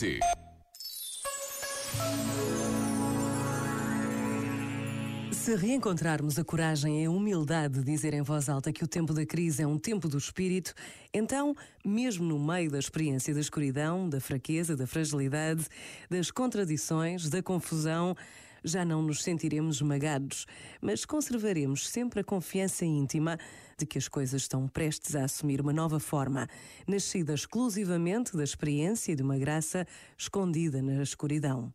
rr.pt Se reencontrarmos a coragem e a humildade de dizer em voz alta que o tempo da crise é um tempo do espírito, então, mesmo no meio da experiência da escuridão, da fraqueza, da fragilidade, das contradições, da confusão, já não nos sentiremos esmagados, mas conservaremos sempre a confiança íntima de que as coisas estão prestes a assumir uma nova forma, nascida exclusivamente da experiência e de uma graça escondida na escuridão.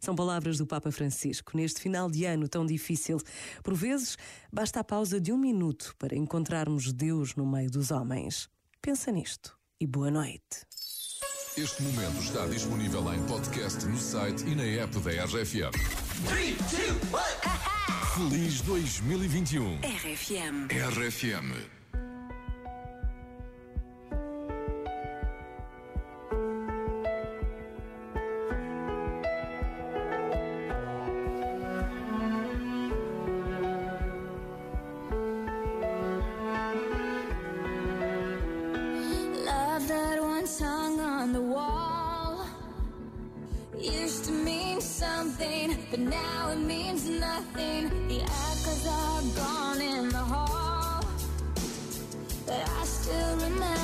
São palavras do Papa Francisco neste final de ano tão difícil. Por vezes, basta a pausa de um minuto para encontrarmos Deus no meio dos homens. Pensa nisto e boa noite. Este momento está disponível em podcast no site e na app da RFM. 3, 2, 1. Feliz 2021. RFM. RFM. Something, but now it means nothing. The echoes are gone in the hall, but I still remember.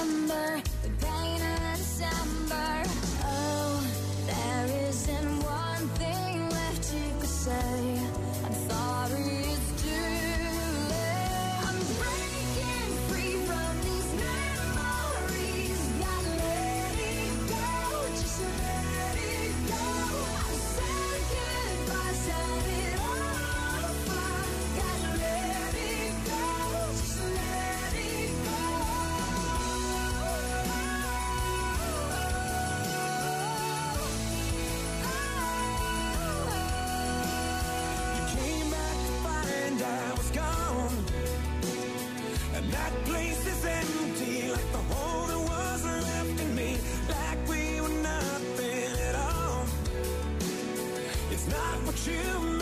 like the hole that was left in me, like we were nothing at all. It's not what you